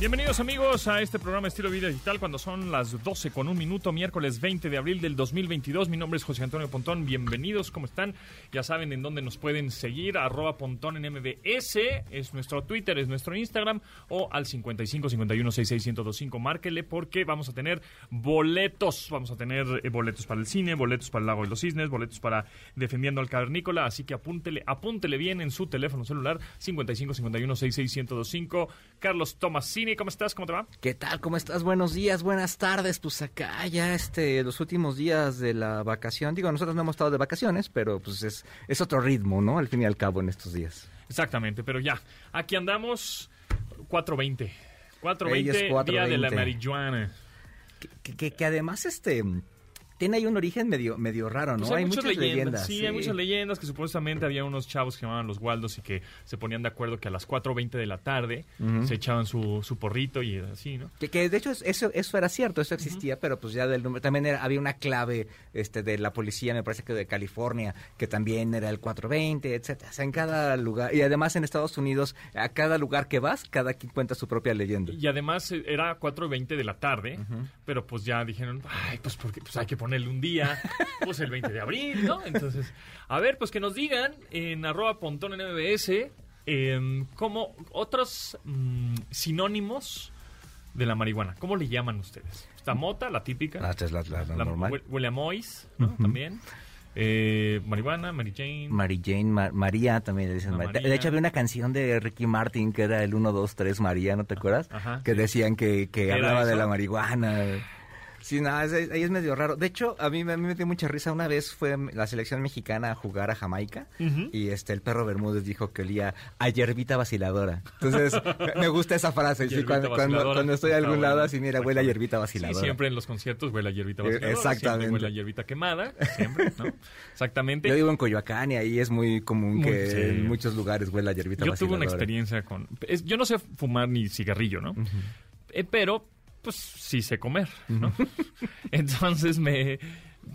Bienvenidos amigos a este programa Estilo Vida Digital cuando son las 12 con un minuto, miércoles 20 de abril del 2022. Mi nombre es José Antonio Pontón. Bienvenidos, ¿cómo están? Ya saben en dónde nos pueden seguir, arroba Pontón en MBS, es nuestro Twitter, es nuestro Instagram o al 55 51 66 1025. Márquele porque vamos a tener boletos, vamos a tener eh, boletos para el cine, boletos para el Lago de los Cisnes, boletos para Defendiendo al Cavernícola, así que apúntele, apúntele bien en su teléfono celular 55 51 66 1025. Carlos Tomasini, ¿cómo estás? ¿Cómo te va? ¿Qué tal? ¿Cómo estás? Buenos días, buenas tardes. Pues acá ya este, los últimos días de la vacación. Digo, nosotros no hemos estado de vacaciones, pero pues es, es otro ritmo, ¿no? Al fin y al cabo en estos días. Exactamente, pero ya, aquí andamos 4.20. Ella 4.20, es día de la 4:20. marihuana. Que, que- que- que además este tiene ahí un origen medio, medio raro, ¿no? Pues hay, muchas muchas leyendas. leyendas. Sí, hay muchas leyendas que supuestamente había unos chavos que llamaban los Waldos y que se ponían de acuerdo que a las 4.20 de la tarde se echaban su, su porrito y así, ¿no? Que, que de hecho es- eso, eso era cierto, eso existía, pero pues ya del número, también era- había una clave este de la policía, me parece que de California, que también era el 420, etcétera. O sea, en cada lugar, y además en Estados Unidos, a cada lugar que vas, cada quien cuenta su propia leyenda. Y además eh, era 4.20 de la tarde, pero pues ya dijeron, ay, pues porque pues hay que ponerle un día, pues el 20 de abril, ¿no? Entonces, a ver, pues que nos digan en arroba pontón en MBS em, como otros mm, sinónimos de la marihuana. ¿Cómo le llaman ustedes? Está mota, la típica. Ah, esta es la, la- la la normal. hue- Huele a Mois, ¿no? También. Eh, marihuana, Mary Jane. Mary Jane, Ma- María también le dicen. María. De- hecho, había una canción de Ricky Martin que era el 1, 2, 3 María, ¿no te acuerdas? Ajá, que sí. decían que, que ¿Era hablaba de la marihuana. Sí, no, es- es- ahí es medio raro. De hecho, a mí, a mí me dio mucha risa. Una vez fue la selección mexicana a jugar a Jamaica y este el perro Bermúdez dijo que olía a hierbita vaciladora. Entonces, me- gusta esa frase. sí, cuando, cuando, vaciladora. cuando estoy a algún lado, así, mira, huele a hierbita Sí, vaciladora. siempre en los conciertos huele a hierbita vaciladora. exactamente. Huele a hierbita quemada, siempre, ¿no? Exactamente. Yo vivo en Coyoacán y ahí es muy común Muy- que sí. en muchos lugares huela a hierbita Yo vaciladora. tuve una experiencia con... es- yo no sé fumar ni cigarrillo, ¿no? Eh, pero, pues, sí sé comer, ¿no? Entonces me...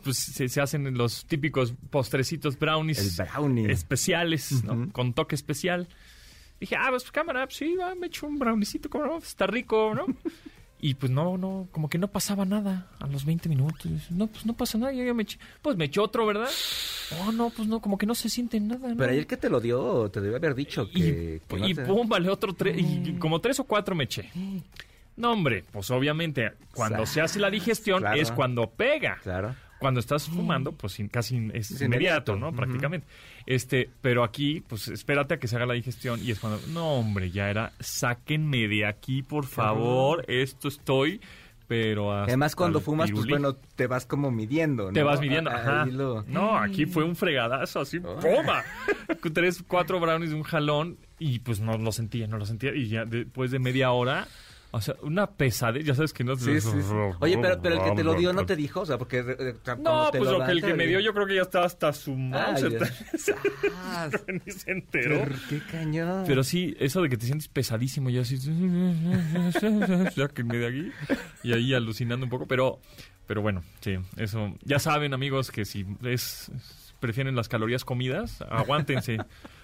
Pues se, se hacen los típicos postrecitos brownies El brownie. especiales, ¿no? Con toque especial. Dije, ah, pues cámara, pues, sí, va, me echo un brownicito, como no, está rico, ¿no? Y pues no, no, como que no pasaba nada a los 20 minutos. No, pues no pasa nada, yo ya me eché. Pues me eché otro, ¿verdad? Oh, no, pues no, como que no se siente nada, ¿no? Pero ayer que te lo dio, te debe haber dicho que... Y, que no y te- pum, vale otro tres. Y como tres o cuatro me eché. No, hombre, pues obviamente cuando se hace la digestión Claro. es cuando pega. Claro. Cuando estás fumando, pues casi es Es inmediato, inmediato. ¿no? Prácticamente. Este, pero aquí, pues espérate a que se haga la digestión y es cuando, no, hombre, ya era, sáquenme de aquí, por favor, esto estoy, pero Además, cuando fumas, pues bueno, te vas como midiendo, ¿no? Te vas midiendo, Ah, ajá. lo- No, aquí fue un fregadazo, así, ¡puma! Tres, cuatro brownies de un jalón y pues no lo sentía, no lo sentía. Y ya después de media hora, o sea, una pesadez, ya sabes que no... Sí, sí, sí. Oye, pero, pero el que te lo dio no te dijo, o sea, porque... eh, cuando No, te pues lo que el te que me dio di- yo creo que ya estaba hasta su mouse. Ni se enteró. qué cañón. Pero sí, eso de que te sientes pesadísimo, ya así, ya que me de aquí, y ahí alucinando un poco, pero, pero bueno, sí, eso, ya saben amigos que si es, prefieren las calorías comidas, aguántense.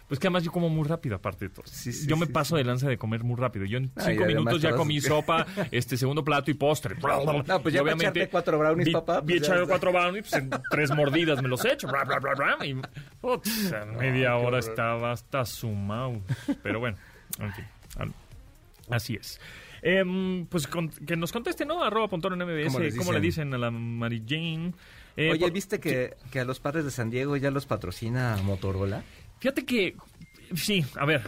Pues que además yo como muy rápido, aparte de todo. Sí, sí, yo me sí, paso de lanza de comer muy rápido. Yo en Ah, cinco minutos ya comí sopa, este segundo plato y postre. No, pues ya Y echarte cuatro brownies, vi- papá, Vi pues está. cuatro brownies, pues en tres mordidas me los echo. Bla, bla, bla, y media hora estaba hasta su mouse. Pero bueno, en fin, así es. Em, pues con- que nos conteste, ¿no? Arroba Pontón en MBS. ¿Cómo ¿Cómo, les le dicen? a la Mary Jane? Eh, Oye, ¿viste que, que a los padres de San Diego ya los patrocina Motorola? Fíjate que, sí, a ver,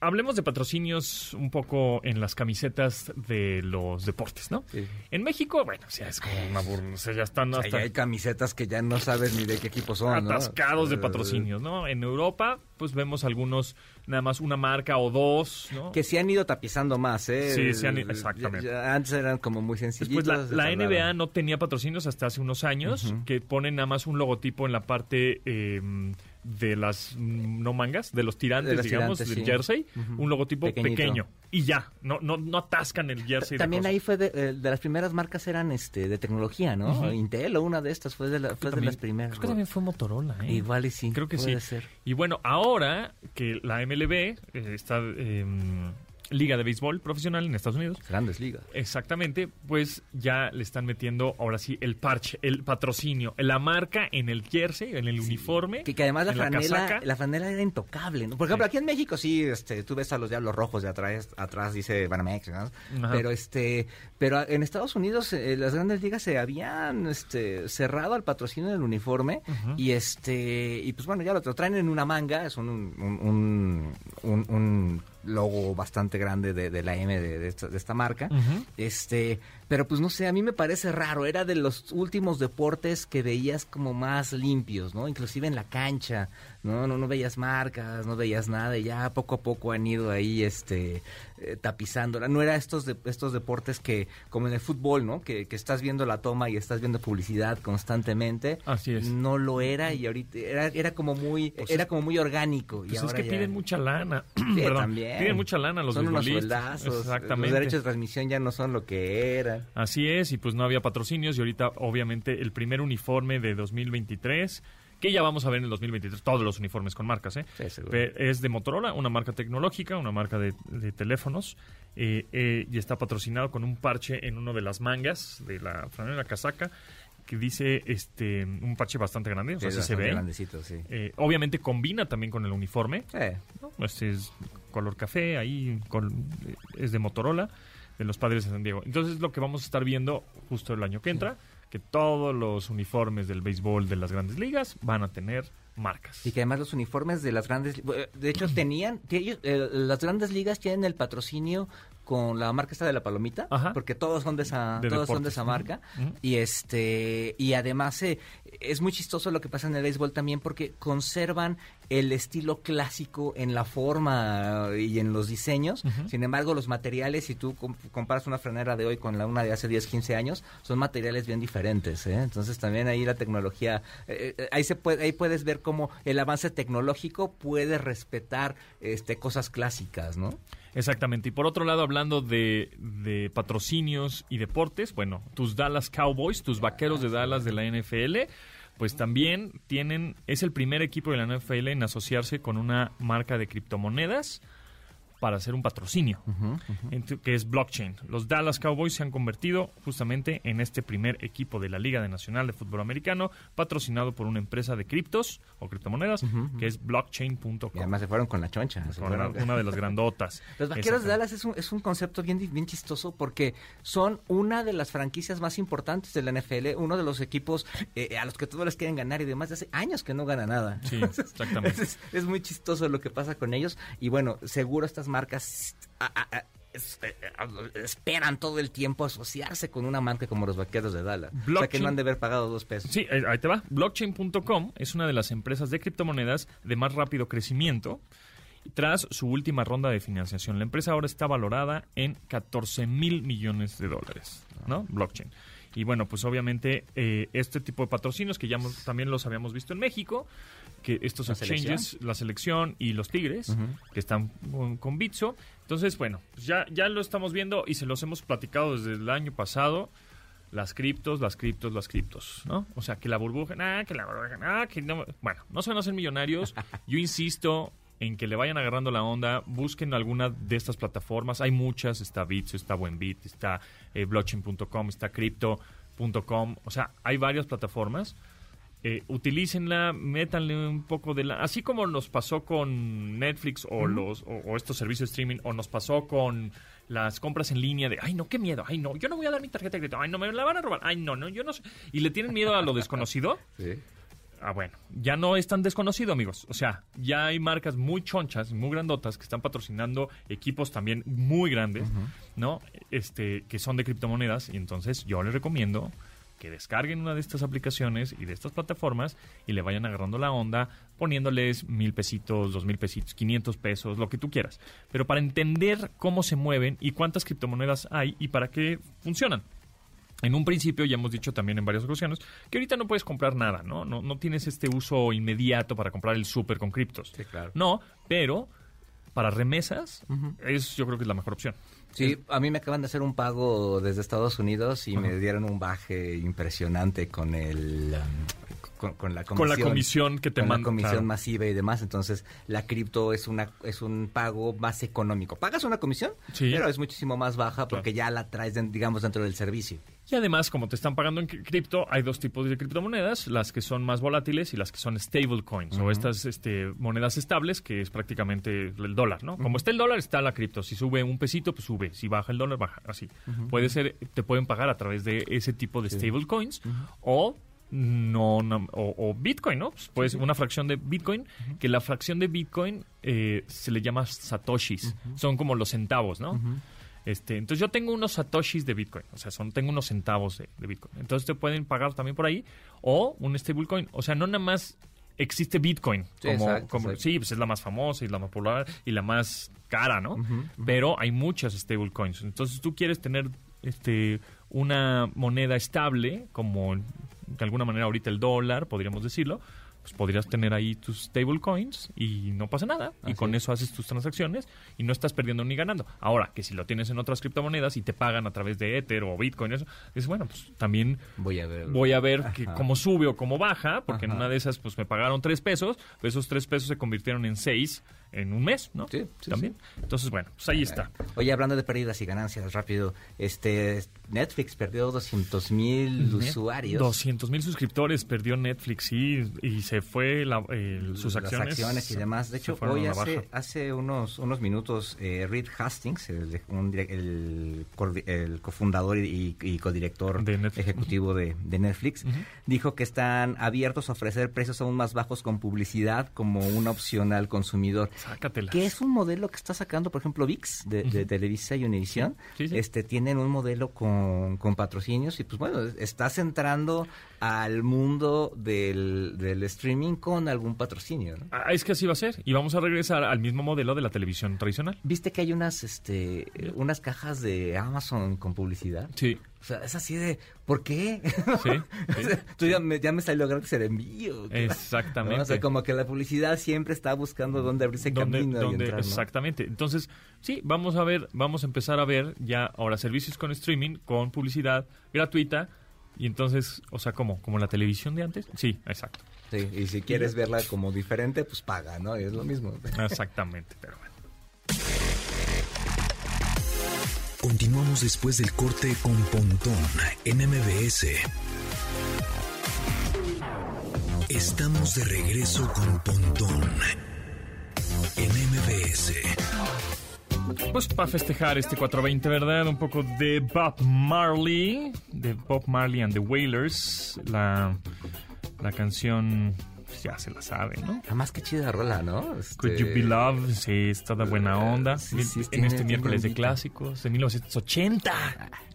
hablemos de patrocinios un poco en las camisetas de los deportes, ¿no? Sí. En México, bueno, o sea, es como una burla, o sea, ya están O sea, hasta ya hay camisetas que ya no sabes ni de qué equipo son, ¿no? atascados de Eh, patrocinios, ¿no? En Europa, pues vemos algunos, nada más una marca o dos, ¿no? Que se han ido tapizando más, ¿eh? Sí, se han- Ya- exactamente. ya antes eran como muy sencillitos. Después la, NBA no tenía patrocinios hasta hace unos años, que ponen nada más un logotipo en la parte eh, de las mm, no mangas, de los tirantes, De los digamos, tirantes, del sí. jersey, un logotipo Pequeñito. pequeño. Y ya, no, no, no atascan el jersey. de También ahí fue de, eh, de las primeras marcas eran este de tecnología, ¿no? Intel o una de estas fue de, la- fue de las primeras. Creo que también fue Motorola, ¿eh? Igual y sí. Creo que puede sí. ser. Y bueno, ahora que la MLB, eh, esta eh, Liga de Béisbol Profesional en Estados Unidos, Grandes ligas. Exactamente, pues ya le están metiendo ahora sí el parche, el patrocinio, la marca en el jersey, en el uniforme. Que, que además la franela, la, franela era intocable, ¿no? Por ejemplo, Sí. aquí en México sí, este, tú ves a los diablos rojos de atrás, atrás dice Banamex. Pero este, pero en Estados Unidos eh, las grandes ligas se habían este, cerrado al patrocinio del uniforme y este, y pues bueno, ya lo, traen en una manga, es un, un, un, un- un logo bastante grande de, de la M de, de esta, de esta marca. Este, pero pues no sé, a mí me parece raro, era de los últimos deportes que veías como más limpios, ¿no? Inclusive en la cancha, ¿no? No, no veías marcas, no veías nada y ya poco a poco han ido ahí, este, eh, tapizándola. No era estos, de, estos deportes que, como en el fútbol, ¿no? Que, que estás viendo la toma y estás viendo publicidad constantemente. Así es. No lo era y ahorita era, era como muy, Pues era es- como muy orgánico. y Pues es ahora que ya- piden mucha lana. Sí, también. Piden mucha lana los Son unos beisbolistas. sueldazos. Exactamente. Los derechos de transmisión ya no son lo que eran. Así es, y pues no había patrocinios y ahorita obviamente el primer uniforme de 2023, que ya vamos a ver en el 2023, todos los uniformes con marcas, ¿eh? Sí, Es de Motorola, una marca tecnológica, una marca de, de teléfonos, eh, eh, y está patrocinado con un parche en una de las mangas de la franela casaca, que dice este un parche bastante grande, o sea, Sí, se ve. grandecito, sí. Eh, obviamente combina también con el uniforme, ¿no? Este es color café, ahí col- es de Motorola, de los padres de San Diego. Entonces lo que vamos a estar viendo justo el año que entra, que todos los uniformes del béisbol de las grandes ligas van a tener marcas. Y que además los uniformes de las grandes, eh, de hecho tenían, ellos- eh, las grandes ligas tienen el patrocinio con la marca esta de la palomita, Ajá. porque todos son de esa, De todos son de esa marca y este y además eh, es muy chistoso lo que pasa en el béisbol también porque conservan el estilo clásico en la forma y en los diseños. Sin embargo, los materiales, si tú com- comparas una franera de hoy con la una de hace 10, 15 años, son materiales bien diferentes. ¿eh? Entonces también ahí la tecnología, eh, eh, ahí se puede, ahí puedes ver cómo el avance tecnológico puede respetar este cosas clásicas, ¿no? Exactamente. Y por otro lado, hablando de, patrocinios y deportes, bueno, tus Dallas Cowboys, tus vaqueros de Dallas de la NFL, pues también tienen, es el primer equipo de la NFL en asociarse con una marca de criptomonedas para hacer un patrocinio, que es blockchain. Los Dallas Cowboys se han convertido justamente en este primer equipo de la Liga de Nacional de Fútbol Americano, patrocinado por una empresa de criptos o criptomonedas, que es blockchain.com. Y además se fueron con la choncha. se Con fueron- una, de las grandotas. Los Vaqueros de. Dallas es un, es un concepto bien, bien chistoso porque son una de las franquicias más importantes de la NFL, uno de los equipos eh, a los que todos les quieren ganar y demás de hace años que no gana nada. Sí, exactamente. Es, es muy chistoso lo que pasa con ellos y bueno, seguro estas marcas eh, eh, esperan todo el tiempo asociarse con una marca como los Vaqueros de Dallas. O sea que Blockchain. no han de haber pagado dos pesos. Sí, eh, ahí te va. Blockchain.com es una de las empresas de criptomonedas de más rápido crecimiento tras su última ronda de financiación. La empresa ahora está valorada en 14 mil millones de dólares, ¿no? Blockchain. Y bueno, pues obviamente eh, este tipo de patrocinios que ya también los habíamos visto en México, que estos La exchanges, la selección y los Tigres, que están con, con Bitso. Entonces, bueno, pues ya, ya lo estamos viendo y se los hemos platicado desde el año pasado las criptos, las criptos, las criptos, ¿no? O sea, que la burbuja, ah, que la burbuja, ah, que no. Bueno, no se van a hacer millonarios. Yo insisto en que le vayan agarrando la onda, busquen alguna de estas plataformas. Hay muchas, está Bitso, está Buenbit, está eh, blockchain.com, está crypto.com. O sea, hay varias plataformas. Eh, utilícenla, métanle un poco de la... Así como nos pasó con Netflix o, los, o, o estos servicios de streaming, o nos pasó con las compras en línea de, ay, no, qué miedo, ay, no, yo no voy a dar mi tarjeta de crédito, ay, no, me la van a robar, ay, no, no, yo no sé. Y le tienen miedo a lo desconocido. Sí. Ah, bueno, ya no es tan desconocido, amigos. O sea, ya hay marcas muy chonchas, muy grandotas que están patrocinando equipos también muy grandes, ¿no? Este, que son de criptomonedas. Y entonces yo les recomiendo que descarguen una de estas aplicaciones y de estas plataformas y le vayan agarrando la onda, poniéndoles mil pesitos, dos mil pesitos, quinientos pesos, lo que tú quieras. Pero para entender cómo se mueven y cuántas criptomonedas hay y para qué funcionan. En un principio, ya hemos dicho también en varias ocasiones, que ahorita no puedes comprar nada, ¿no? No, no tienes este uso inmediato para comprar el súper con criptos. Sí, claro. No, pero para remesas, es yo creo que es la mejor opción. Sí, a mí me acaban de hacer un pago desde Estados Unidos y me dieron un baje impresionante con el con, con la comisión, Con la comisión que te con la manda, comisión claro. masiva y demás. Entonces, la cripto es una es un pago más económico. Pagas una comisión, Sí. pero es muchísimo más baja porque ya la traes, digamos, dentro del servicio. Y además, como te están pagando en cri- cripto, hay dos tipos de criptomonedas, las que son más volátiles y las que son stable coins, o estas este, monedas estables, que es prácticamente el dólar, ¿no? Como está el dólar, está la cripto. Si sube un pesito, pues sube. Si baja el dólar, baja. Así. Puede ser, te pueden pagar a través de ese tipo de stable coins o no, no- o, o Bitcoin, ¿no? Pues puede ser una fracción de Bitcoin, que la fracción de Bitcoin eh, se le llama satoshis. Son como los centavos, ¿no? Este, entonces yo tengo unos satoshis de Bitcoin, o sea, son, tengo unos centavos de, de Bitcoin. Entonces te pueden pagar también por ahí o un stablecoin. O sea, no nada más existe Bitcoin Sí, como, exacto, como- exacto. sí, pues es la más famosa y la más popular y la más cara, ¿no? Pero hay muchas stablecoins. Entonces tú quieres tener este una moneda estable como de alguna manera ahorita el dólar, podríamos decirlo, pues podrías tener ahí tus stablecoins y no pasa nada. y con es. eso haces tus transacciones y no estás perdiendo ni ganando. Ahora, que si lo tienes en otras criptomonedas y te pagan a través de Ether o Bitcoin, eso, es bueno, pues también Voy a ver. voy a ver que cómo sube o cómo baja, porque en una de esas pues me pagaron tres pesos, esos tres pesos se convirtieron en seis en un mes, ¿no? Sí, sí, También. Entonces, bueno, pues ahí está. Oye, hablando de pérdidas y ganancias, rápido, este Netflix perdió 200 mil usuarios. 200 mil suscriptores perdió Netflix, sí, y se fue la- el- sus las acciones. acciones y demás. De hecho, hoy hace, hace unos, unos minutos, eh, Reed Hastings, el, un direc- el, coordi- el cofundador y, y codirector De Netflix. ejecutivo de, de Netflix, dijo que están abiertos a ofrecer precios aún más bajos con publicidad como una opción al consumidor. Sácatelas. Que es un modelo que está sacando, por ejemplo, VIX de, de Televisa y Univisión. Sí, sí. Este, tienen un modelo con, con patrocinios y pues bueno, estás entrando al mundo del, del streaming con algún patrocinio. ¿no? Ah, es que así va a ser. Y vamos a regresar al mismo modelo de la televisión tradicional. ¿Viste que hay unas, este, unas cajas de Amazon con publicidad? Sí. O sea, es así de, ¿por qué? Sí, O sí. sea, tú ya me, ya me salió gratis el envío. Exactamente. ¿no? O sea, como que la publicidad siempre está buscando dónde abrirse ¿Dónde- camino dónde- y entrar, ¿no? Exactamente. Entonces, sí, vamos a ver, vamos a empezar a ver ya ahora servicios con streaming, con publicidad gratuita. Y entonces, o sea, ¿cómo? ¿Como la televisión de antes? Sí, exacto. Sí, y si quieres verla como diferente, pues paga, ¿no? Es lo mismo. Exactamente, pero Continuamos después del corte con Pontón en MBS. Estamos de regreso con Pontón en MBS. Pues para festejar este 420, ¿verdad? Un poco de Bob Marley, de Bob Marley and the Wailers. La, la canción, pues, ya se la sabe, ¿no? Además, qué chida rola, ¿no? Este, Could You Be Love, sí, está de buena onda. sí, sí, en tiene- este miércoles de clásicos, de 1980.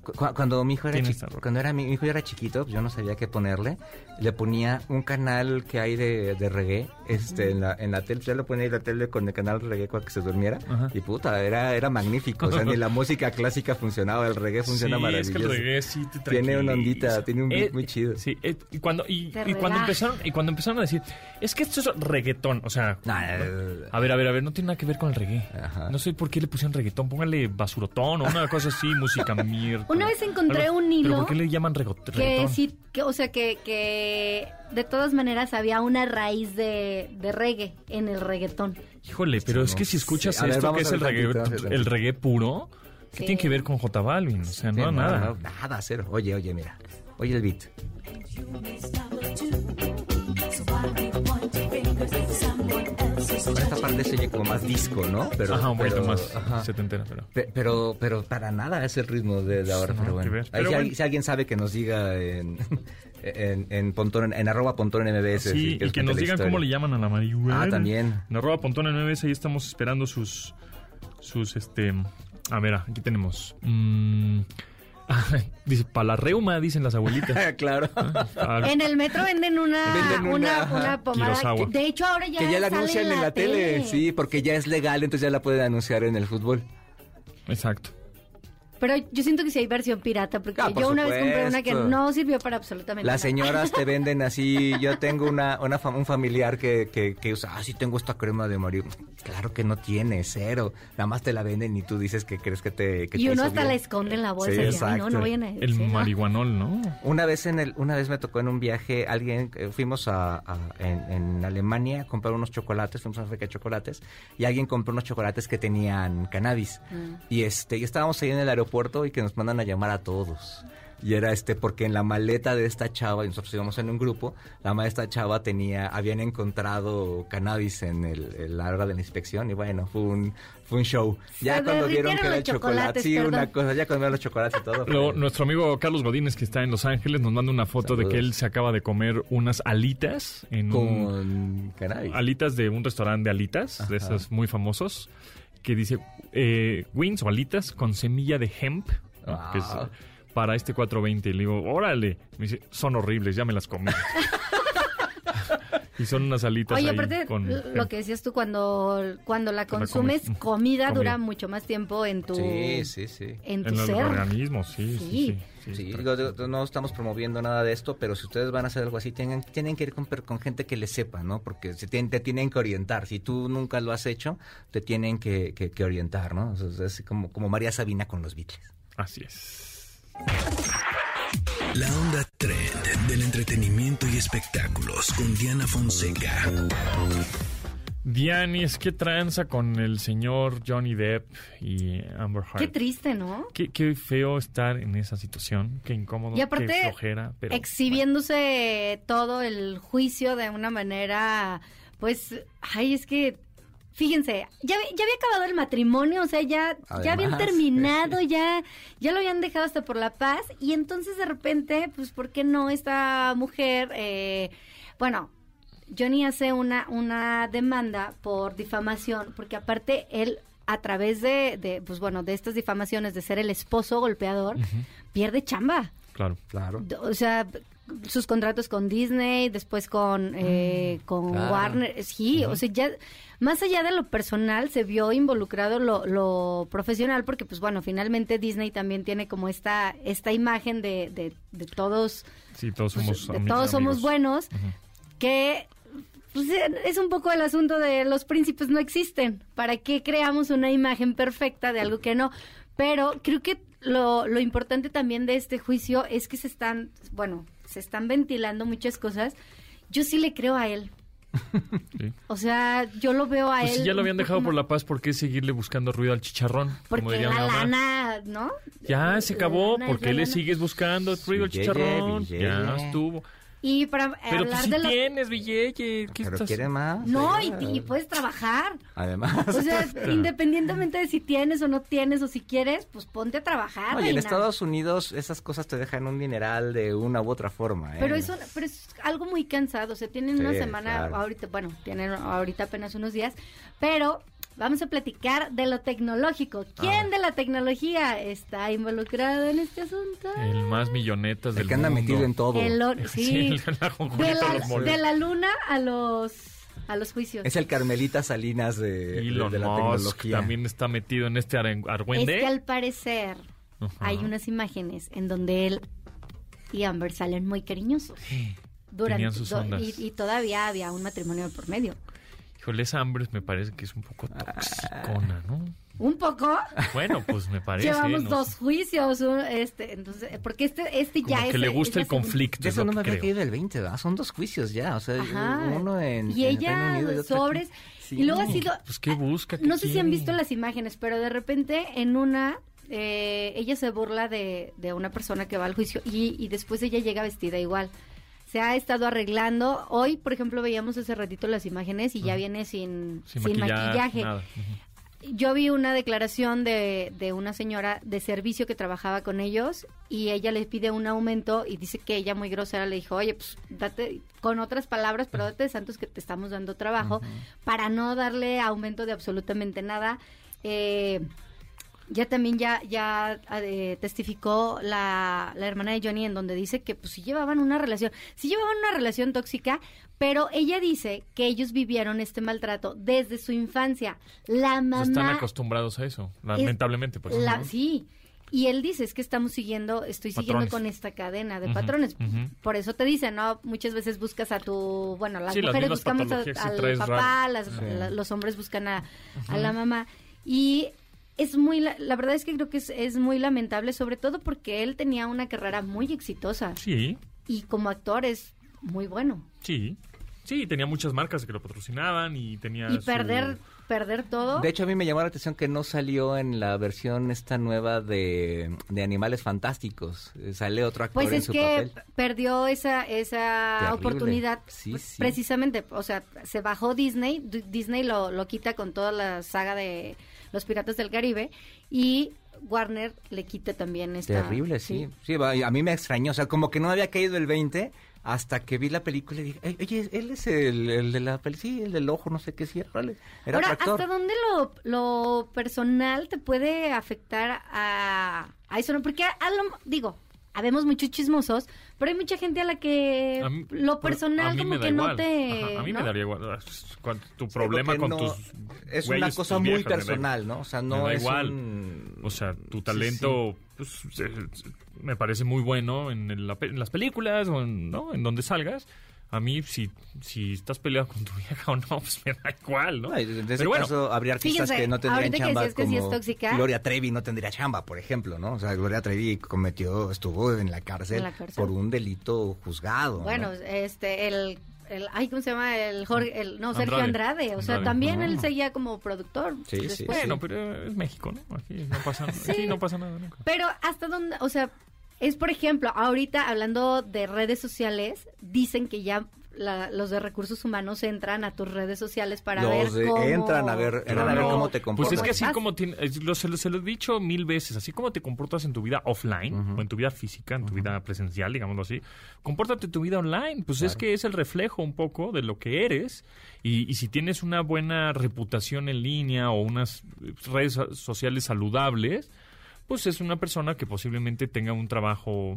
Cu- cu- Cuando mi hijo era cuando era mi, mi hijo era chiquito, pues yo no sabía qué ponerle. Le ponía un canal que hay de, de reggae, este, en la, en la tele, ya lo ponía en la tele con el canal reggae para que se durmiera. Ajá. Y puta, era, era magnífico. O sea, ni la música clásica funcionaba, el reggae funciona sí, maravilloso. es que el reggae sí te Tiene una ondita, tiene un beat muy chido. Sí, eh, y cuando, y, cuando empezaron, y cuando empezaron a decir, es que esto es reggaetón, o sea, Nah, eh, a ver, a ver, a ver, no tiene nada que ver con el reggae. Ajá. No sé por qué le pusieron reggaetón, póngale basurotón o una cosa así, música mierda. Una vez encontré un ¿Pero hilo por qué le llaman rego- que reggaetón? sí, que, o sea, que, que de todas maneras había una raíz de, de reggae en el reggaetón. Híjole, pero es que si escuchas sé. A ver, esto que es el reggae, el reggae puro, ¿qué Sí. tiene que ver con J Balvin? O sea, sí, no, nada. no, nada, cero. Oye, oye, mira. Oye el beat. Parte se oye como más disco, ¿no? Pero, Ajá, un poquito pero- más ajá. setentera, pero... Pe- Pero, pero para nada es el ritmo de, de ahora, Nada pero bueno. Ahí Pero si, bueno. si alguien sabe que nos diga en, en, en, Pontón, en arroba Pontón en MBS. Sí, y que nos digan cómo le llaman a la marihuana. Ah, también. En arroba pontón en MBS, ahí estamos esperando sus, sus, este... A ver, aquí tenemos... mm, dice, para la reuma, dicen las abuelitas. claro. Ah, En el metro venden una, Venden una, una, una pomada. Que- de hecho, ahora ya, que ya la sale anuncian en la, tele. Sí, porque ya es legal, entonces ya la pueden anunciar en el fútbol. Exacto. Pero yo siento que sí hay versión pirata, porque Ah, yo por una vez compré una que supuesto. no sirvió para absolutamente Las nada. señoras te venden así. Yo tengo una, una fam- un familiar que, que, que usa, ah, sí tengo esta crema de Mario. Claro que no tiene, cero. Nada más te la venden y tú dices que crees que te. que Y te uno hasta bien. la esconde en la bolsa. Sí, y, "Ay, no, exacto. no vayan a El sí, ¿no? marihuanol, ¿no? Una vez en el, una vez me tocó en un viaje, alguien, eh, fuimos a, a- en, en Alemania a comprar unos chocolates, fuimos a una fábrica de chocolates, y alguien compró unos chocolates que tenían cannabis. Mm. Y este, y estábamos ahí en el aeropuerto y que nos mandan a llamar a todos. Y era este, porque en la maleta de esta chava, y nosotros íbamos en un grupo, la maleta de esta chava tenía, habían encontrado cannabis en el, en la hora de la inspección, y bueno, fue un, fue un show. Ya Se cuando vieron que era el chocolate, sí, una perdón. cosa, ya cuando vieron los chocolates y todo. Luego, nuestro amigo Carlos Godínez, que está en Los Ángeles, nos manda una foto de que Saludos. él se acaba de comer unas alitas en un... con cannabis. Alitas de un restaurante de alitas, de Ajá. esos muy famosos, que dice eh, wings o alitas con semilla de hemp. Ah. que es eh, para este 420. Y le digo, órale. Me dice, son horribles, ya me las comí. y son unas alitas Oye, ahí aparte, con lo que decías tú, cuando, cuando la Cuando consumes, comes. comida, Comida. dura mucho más tiempo en tu, Sí, sí, sí. en tu en el ser. organismo, sí, sí, Sí. sí. sí, Sí, sí. digo, digo, no estamos promoviendo nada de esto, pero si ustedes van a hacer algo así, tienen, tienen que ir con, con gente que les sepa, ¿no? Porque se tienen- te tienen que orientar. Si tú nunca lo has hecho, te tienen que, que- que orientar, ¿no? O sea, es como, como María Sabina con los Beatles. Así es. La onda trend del entretenimiento y espectáculos con Diana Fonseca. Dianis, ¿qué tranza con el señor Johnny Depp y Amber Heard? Qué triste, ¿no? Qué, qué feo estar en esa situación, qué incómodo, Y aparte, qué flojera, pero exhibiéndose todo el juicio de una manera, pues, ay, es que, fíjense, ya, había- ya había acabado el matrimonio, o sea, ya, ya habían terminado, sí. ya, ya lo habían dejado hasta por la paz, y entonces de repente, pues, ¿por qué no esta mujer, eh, bueno, Johnny hace una, una demanda por difamación, porque aparte él, a través de, de, pues bueno, de estas difamaciones de ser el esposo golpeador, pierde chamba. claro. Claro. O sea, sus contratos con Disney, después con, eh, con claro. Warner. Sí, o sea, ya más allá de lo personal, se vio involucrado lo, lo profesional, porque, pues bueno, finalmente Disney también tiene como esta, esta imagen de, de, de todos, Sí, todos pues, somos de todos somos amigos. buenos, que pues, es un poco el asunto de los príncipes no existen. ¿Para qué creamos una imagen perfecta de algo que no? Pero creo que lo, lo importante también de este juicio es que se están, bueno, se están ventilando muchas cosas. Yo sí le creo a él. Sí. O sea, yo lo veo a Pues él. si ya lo habían dejado por la paz, ¿por qué seguirle buscando ruido al chicharrón? Como Porque la mamá. lana, ¿no? Ya se acabó, lana es ¿por qué la le lana. sigues buscando ruido al chicharrón? billete. Ya estuvo. Y para Pero tú hablar sí de lo... tienes billete. ¿qué Pero estás- quiere más. No, y, y puedes trabajar. Además. O sea, independientemente de si tienes o no tienes o si quieres, pues ponte a trabajar. No, y en. Estados Unidos esas cosas te dejan un dineral de una u otra forma. ¿eh? Pero es, una- pero es algo muy cansado. O sea, tienen una semana claro. ahorita, bueno, tienen ahorita apenas unos días, pero vamos a platicar de lo tecnológico. ¿Quién Ah. de la tecnología está involucrado en este asunto? El más millonetas del El que anda mundo. metido en todo. El or- sí. Sí, el- la de, de la, de la luna a los a los juicios. Es el Carmelita Salinas de, de- Elon de la Musk tecnología. también está metido en este aren- Es argüende. que al parecer hay unas imágenes en donde él y Amber salen muy cariñosos. Durante, sus do- y, y todavía había un matrimonio por medio. Híjole, esa hambre me parece que es un poco toxicona, ¿no? Un poco. Bueno, pues me parece. Llevamos no dos juicios, este, entonces, porque este, este Como ya que es le es gusta el conflicto. Eso no me que había creo. caído el 20, ¿verdad? Son dos juicios ya, o sea, Ajá. uno en y en ella Reino Unido sobres. Sí. Y luego ha sido, Pues qué busca. ¿Qué no sé si han visto las imágenes, pero de repente en una eh, ella se burla de, de una persona que va al juicio y, y después ella llega vestida igual. Se ha estado arreglando. Hoy, por ejemplo, veíamos hace ratito las imágenes y ya viene sin, Sin, sin maquillaje. Yo vi una declaración de, de una señora de servicio que trabajaba con ellos y ella les pide un aumento y dice que ella muy grosera le dijo, oye, pues date, con otras palabras, pero date de santos que te estamos dando trabajo para no darle aumento de absolutamente nada. Eh, ya también ya, ya eh, testificó la, la hermana de Johnny en donde dice que pues sí llevaban una relación, sí llevaban una relación tóxica, pero ella dice que ellos vivieron este maltrato desde su infancia. La Pues mamá... están acostumbrados a eso, lamentablemente. Pues, la- ¿no? Sí, Y él dice, es que estamos siguiendo, estoy siguiendo con esta cadena de patrones. Por eso te dicen, ¿no? Muchas veces buscas a tu, bueno, las Sí, las mujeres mismas buscamos a- al papá, las- Sí. la- los hombres buscan a, a la mamá. Y es muy, la, la verdad es que creo que es, es muy lamentable, sobre todo porque él tenía una carrera muy exitosa Sí, y como actor es muy bueno. sí. Sí, tenía muchas marcas que lo patrocinaban y tenía Y su- perder, perder todo. De hecho, a mí me llamó la atención que no salió en la versión esta nueva de, de Animales Fantásticos. Eh, Sale otro actor Pues en es su que papel. perdió esa esa Terrible. oportunidad Sí, pues, sí. precisamente, o sea, se bajó Disney, Disney lo, lo quita con toda la saga de Los Piratas del Caribe y Warner le quita también esta Terrible, sí. sí. y a mí me extrañó. O sea, como que no había caído el 20 hasta que vi la película y dije, "Ey, oye, él es el, el de la peli, sí, el del ojo, no sé qué, sí. Era Ahora. ¿hasta dónde lo, lo personal te puede afectar a, a eso? ¿no? Porque, a, a lo- digo, habemos muchos chismosos, pero hay mucha gente a la que A mí- lo personal como me que no te... Ajá, a mí ¿no? me daría igual. Tu problema con no- tus. Es güeyes, una cosa muy viejas, me personal, ¿no? O sea, me no da es igual. un- O sea, tu Sí, talento pues, se- se- me parece muy bueno en, el- en las películas o en, ¿no? en donde salgas. A mí, si, si estás peleado con tu vieja o no, pues me da igual, ¿no? En ese Pero bueno, caso habría artistas Fíjense, que no tendrían que chamba decías que sí es como tóxica. Gloria Trevi no tendría chamba, por ejemplo, ¿no? O sea, Gloria Trevi cometió, estuvo en la cárcel, En la cárcel. por un delito juzgado. ¿no? Bueno, este, el, el, ay, ¿cómo se llama? El Jorge, el, no, Sergio Andrade. Andrade. O sea, Andrade. también Ah. él seguía como productor. Sí, sí, bueno, pero es México, ¿no? Aquí no pasa, Sí. aquí no pasa nada nunca. Pero hasta dónde, o sea, es por ejemplo, ahorita hablando de redes sociales, dicen que ya la- los de recursos humanos entran a tus redes sociales para ver Los de- cómo... entran a ver- entran a ver cómo te comportas. Pues es que así como tiene- es- lo, se, lo, se lo he dicho mil veces, así como te comportas en tu vida offline o en tu vida física, en tu vida presencial, digámoslo así, compórtate en tu vida online. Pues es que es el reflejo un poco de lo que eres y, y si tienes una buena reputación en línea o unas redes so- sociales saludables, pues es una persona que posiblemente tenga un trabajo,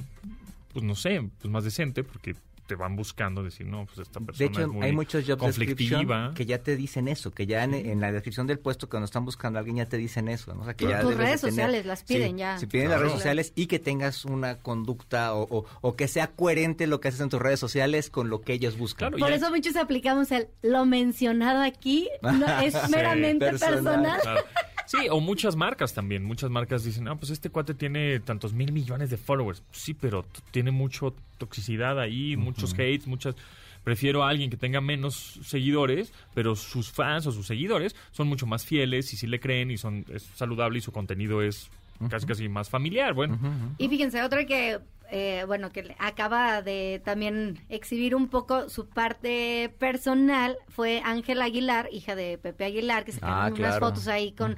pues no sé, pues más decente porque te van buscando decir, no, pues esta persona De hecho, es muy hay muchos job conflictiva. que ya te dicen eso, que ya en, en la descripción del puesto cuando están buscando a alguien ya te dicen eso, ¿no? O sea, que ya Tus redes tener- sociales las piden Sí, ya. Si piden las Claro. redes sociales y que tengas una conducta o, o- o que sea coherente lo que haces en tus redes sociales con lo que ellos buscan. Claro, Por ya- eso muchos aplicamos el lo mencionado aquí, no, es Sí, meramente personal. personal. Sí, o muchas marcas también. Muchas marcas dicen, ah, pues este cuate tiene tantos mil millones de followers. Sí, pero tiene mucho toxicidad ahí, muchos hates, muchas... Prefiero a alguien que tenga menos seguidores, pero sus fans o sus seguidores son mucho más fieles y sí le creen y son es saludable y su contenido es casi casi más familiar. Bueno. Y fíjense, otra que, eh, bueno, que acaba de también exhibir un poco su parte personal fue Ángela Aguilar, hija de Pepe Aguilar, que se Ah, unas fotos ahí con...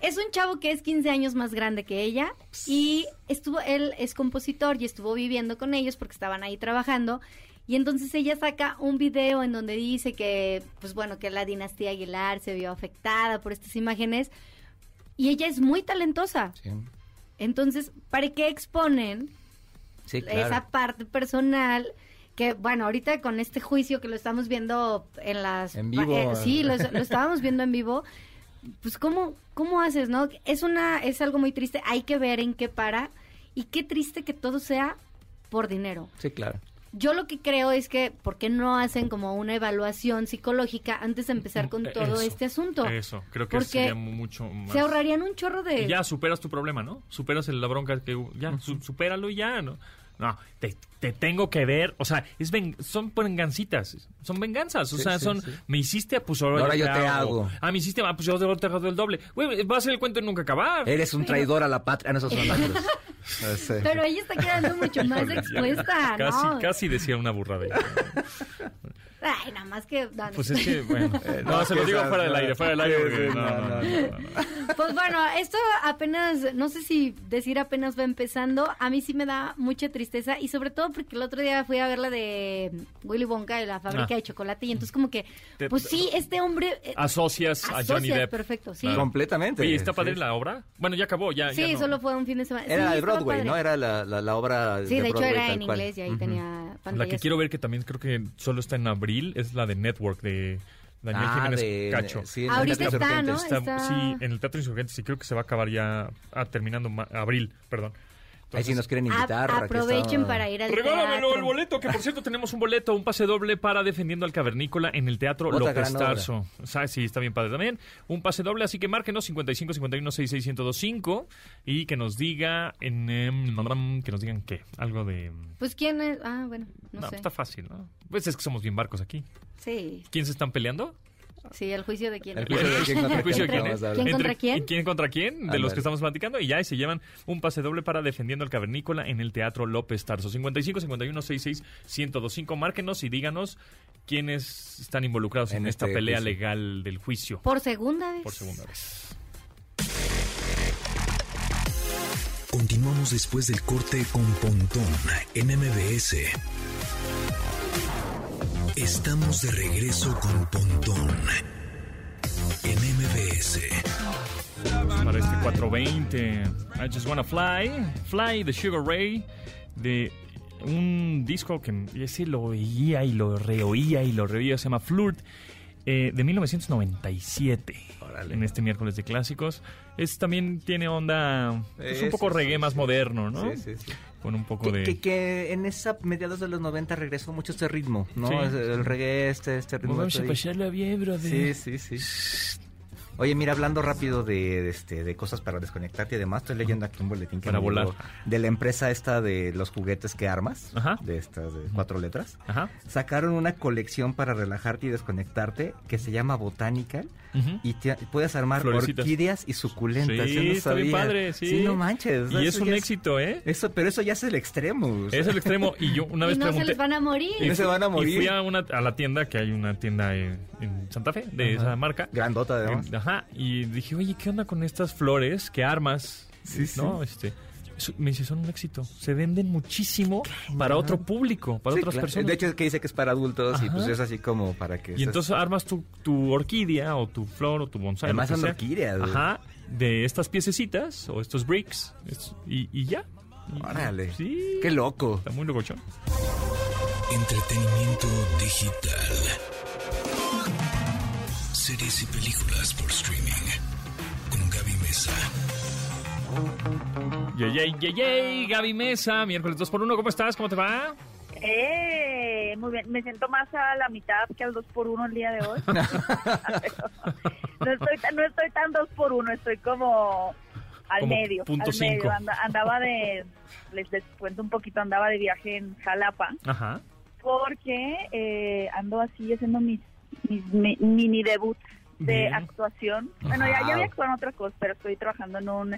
Es un chavo que es 15 años más grande que ella y estuvo, él es compositor y estuvo viviendo con ellos porque estaban ahí trabajando. Y entonces ella saca un video en donde dice que, pues bueno, que la dinastía Aguilar se vio afectada por estas imágenes. Y ella es muy talentosa. Sí, Entonces, ¿para qué exponen Sí, claro. esa parte personal? Que bueno, ahorita con este juicio que lo estamos viendo en las... En vivo. eh, sí, lo, lo estábamos viendo en vivo. Pues ¿cómo, cómo haces, no? Es, una, es algo muy triste, hay que ver en qué para. Y qué triste que todo sea por dinero. Sí, claro. Yo lo que creo es que, ¿por qué no hacen como una evaluación psicológica antes de empezar con todo Eso, este asunto? Eso, creo que Porque sería mucho más... Se ahorrarían un chorro de... Y ya superas tu problema, ¿no? Superas el- la bronca que hubo. Ya, su- supéralo y ya, ¿no? No, te, te tengo que ver. O sea, es ven- son vengancitas. Son venganzas. O Sí, sea, sí, son. sí. Me hiciste, pues ahora, Ahora yo te hago. Ah, me hiciste, ah, pues yo te hago el doble. Güey, va a ser el cuento de nunca acabar. Eres un traidor a la patria. No, esos son. Pero ella está quedando mucho más expuesta, Casi, ¿no? casi decía una burrada. Ay, nada más que... no. Pues es que, bueno. Eh, no, se lo digo fuera del aire, fuera del aire. Sí, porque sí, no, no, no, no, no, no, no. Pues bueno, esto apenas, no sé si decir apenas va empezando, a mí sí me da mucha tristeza y sobre todo porque el otro día fui a ver la de Willy Wonka de la fábrica Ah. de chocolate y entonces como que, pues sí, este hombre... eh, Asocias a asocia Johnny Depp. perfecto, sí. Claro. Completamente. Oye, ¿está padre Sí. la obra? Bueno, ya acabó, ya. Sí, ya no. solo fue un fin de semana. Era Sí, estaba Broadway. ¿no? Era la, la, la obra Sí, de, hecho Broadway, era en cual. inglés y ahí Ujú. tenía La pantallas. que quiero ver que también creo que solo está en abril es la de Network de Daniel Ah, Jiménez de- Cacho. sí, en Ahorita el Teatro está, ¿no? Insurgentes. Está- Está- Sí, en el Teatro Insurgentes y creo que se va a acabar ya ah, terminando ma- abril, perdón. Ahí sí Entonces, nos quieren invitar. A- aprovechen está- para ir al Regálamelo teatro. el boleto, que por cierto tenemos un boleto, un pase doble para Defendiendo al Cavernícola en el Teatro Otra López. Tarso. O sea, sí, está bien padre también. Un pase doble, así que márquenos 55 51 66 1025 y que nos diga en em, que nos digan qué, algo de Pues quién es. Ah, bueno, no, no, sé. está fácil, ¿no? Pues es que somos bien barcos aquí. Sí, ¿Quién se están peleando? sí, el juicio de quién. El juicio de quién contra ¿El juicio de quién, quién vamos es? a ¿Quién hablar. contra quién? ¿Quién contra quién? De los que estamos platicando. Y ya y se llevan un pase doble para Defendiendo al Cavernícola en el Teatro López Tarso. 55 51 66 1025. Márquenos y díganos quiénes están involucrados en, En esta este pelea juicio. legal del juicio Por segunda vez. por segunda vez. Continuamos después del corte con Pontón en MBS. Estamos de regreso con Pontón en MBS. Para este 420. I Just Wanna Fly. Fly de Sugar Ray. De un disco que ese lo oía y lo reoía y lo reoía. Se llama Flirt. Eh, de 1997. Órale. En este miércoles de clásicos. Es también tiene onda. Es un Eh, poco reggae sí, más sí. moderno, ¿no? Sí, sí, sí. Con un poco Que, de. que, que en esa mediados de los 90 regresó mucho este ritmo, ¿no? Sí. El reggae, este, este ritmo. Vamos a ahí. pasarla bien, brother. Sí, sí, sí. Oye, mira, hablando rápido de, de, este, de cosas para desconectarte y demás, estoy leyendo aquí un boletín que Para volar. de la empresa esta de los juguetes que armas, Ajá. de estas de cuatro letras. Ajá. Sacaron una colección para relajarte y desconectarte que se llama Botanical Y te- puedes armar Florecitas. orquídeas y suculentas. Sí, yo no está bien padre, sí. no manches. Y es eso un éxito, ¿eh? Eso, pero eso ya es el extremo. o sea. Es el extremo. Y yo una Y vez no se les van a morir. Y no se van a Y morir. fui a, una, a la tienda, que hay una tienda en, en Santa Fe, de Ajá. esa marca. Grandota, además. Ajá. Y dije, oye, ¿qué onda con estas flores que armas? Sí, sí. ¿No? Este, eso- me dice, son un éxito. Se venden muchísimo para otro público, para Sí, otras claro. personas. De hecho, que dice que es para adultos y pues es así como para que... y estés- entonces armas tu, tu orquídea o tu flor o tu bonsai. Además son orquídeas. Ajá. De estas piececitas o estos bricks. es- y, y ya. Órale. Sí. Qué loco. Está muy locochón. Entretenimiento digital. Series y películas por streaming. Yay, yay, yay, yay, Gaby Mesa, miércoles 2 por 1 ¿cómo estás? ¿Cómo te va? Eh, muy bien. Me siento más a la mitad que al 2 por 1 el día de hoy. no, estoy, tan- no estoy tan 2 por 1 estoy como al Como medio. punto al medio. cinco. Anda- andaba de, les, les cuento un poquito, andaba de viaje en Jalapa Ajá. porque eh, ando así haciendo mis, mis mi- mini debuts de Bien. actuación. Bueno, ya, ya había actuado en otras cosas, pero estoy trabajando en un